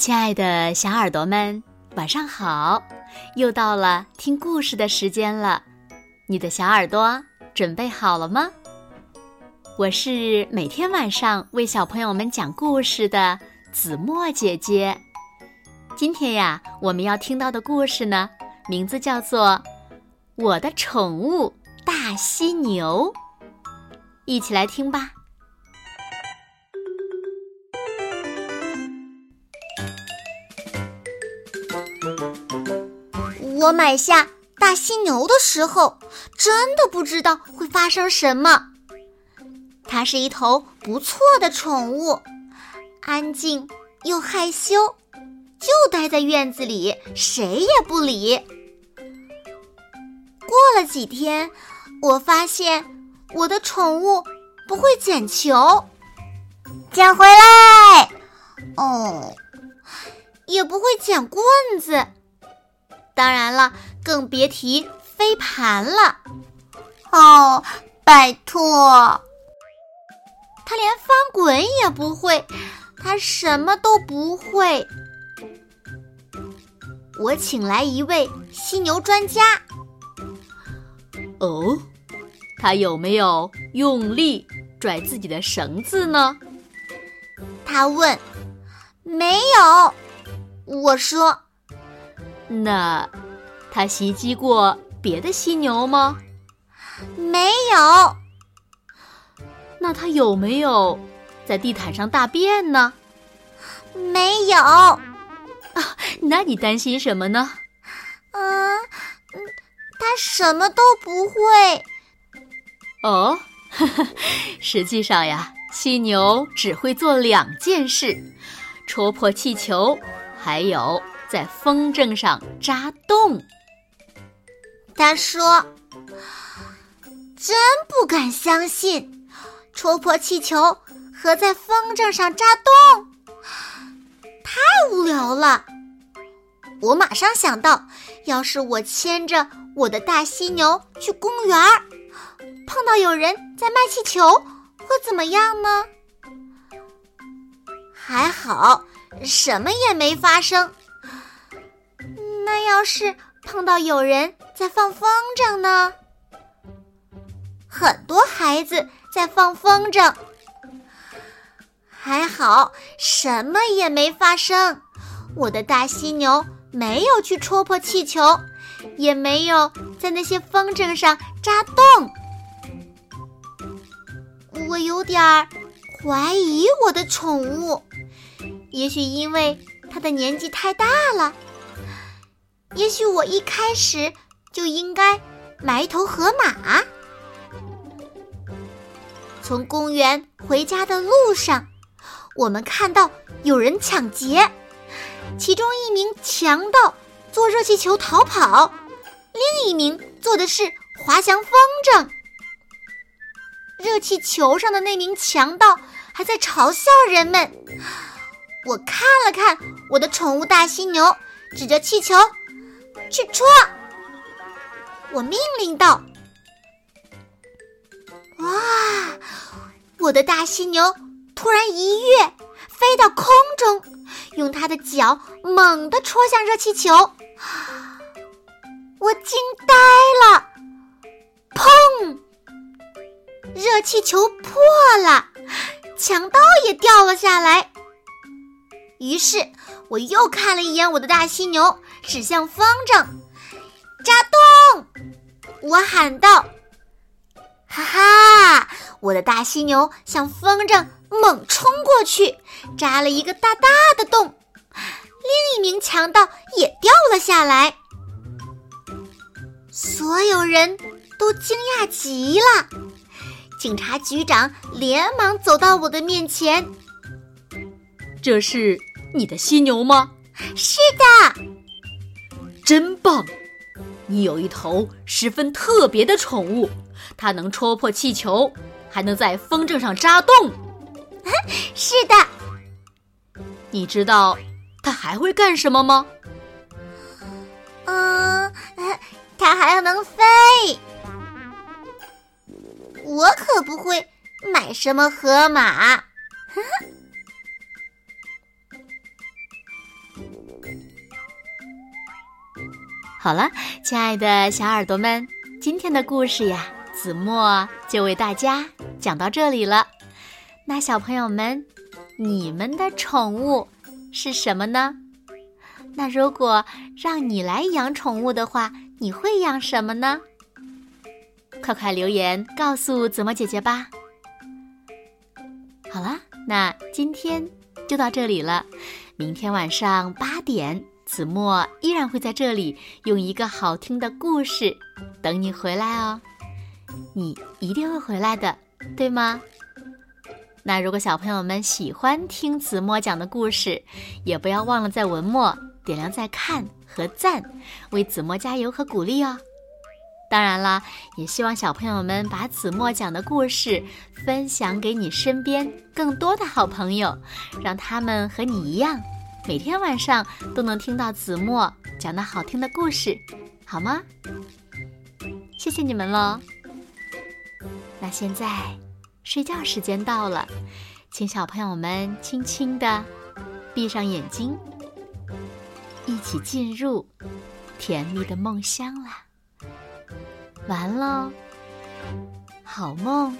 亲爱的小耳朵们，晚上好！又到了听故事的时间了，你的小耳朵准备好了吗？我是每天晚上为小朋友们讲故事的子墨姐姐。今天呀，我们要听到的故事呢，名字叫做《我的宠物大犀牛》，一起来听吧。我买下大犀牛的时候，真的不知道会发生什么。它是一头不错的宠物，安静又害羞，就待在院子里，谁也不理。过了几天，我发现我的宠物不会捡球，捡回来。哦，也不会捡棍子。当然了，更别提飞盘了。哦，拜托，他连翻滚也不会，他什么都不会。我请来一位犀牛专家。哦，他有没有用力拽自己的绳子呢？他问。没有，我说。那，他袭击过别的犀牛吗？没有。那他有没有在地毯上大便呢？没有。啊，那你担心什么呢？嗯，他什么都不会。哦，实际上呀，犀牛只会做两件事：戳破气球，还有。在风筝上扎洞。他说：“真不敢相信，戳破气球和在风筝上扎洞，太无聊了。”我马上想到，要是我牵着我的大犀牛去公园儿，碰到有人在卖气球，会怎么样呢？还好，什么也没发生。要是碰到有人在放风筝呢？很多孩子在放风筝，还好什么也没发生。我的大犀牛没有去戳破气球，也没有在那些风筝上扎洞。我有点怀疑我的宠物，也许因为它的年纪太大了。也许我一开始就应该买一头河马。从公园回家的路上，我们看到有人抢劫，其中一名强盗坐热气球逃跑，另一名坐的是滑翔风筝。热气球上的那名强盗还在嘲笑人们。我看了看我的宠物大犀牛，指着气球。去戳！我命令道：“哇！”我的大犀牛突然一跃，飞到空中，用它的脚猛地戳向热气球。我惊呆了！砰！热气球破了，强盗也掉了下来。于是我又看了一眼我的大犀牛。指向风筝，扎洞！我喊道：“哈哈！”我的大犀牛向风筝猛冲过去，扎了一个大大的洞。另一名强盗也掉了下来。所有人都惊讶极了。警察局长连忙走到我的面前：“这是你的犀牛吗？”“是的。”真棒！你有一头十分特别的宠物，它能戳破气球，还能在风筝上扎洞。是的。你知道它还会干什么吗？嗯，它还能飞。我可不会买什么河马。好了，亲爱的小耳朵们，今天的故事呀，子墨就为大家讲到这里了。那小朋友们，你们的宠物是什么呢？那如果让你来养宠物的话，你会养什么呢？快快留言告诉子墨姐姐吧。好了，那今天就到这里了。明天晚上八点，子墨依然会在这里用一个好听的故事等你回来哦。你一定会回来的，对吗？那如果小朋友们喜欢听子墨讲的故事，也不要忘了在文末点亮再看和赞，为子墨加油和鼓励哦。当然了，也希望小朋友们把子墨讲的故事分享给你身边更多的好朋友，让他们和你一样，每天晚上都能听到子墨讲的好听的故事，好吗？谢谢你们喽。那现在睡觉时间到了，请小朋友们轻轻的闭上眼睛，一起进入甜蜜的梦乡啦。完喽，好梦。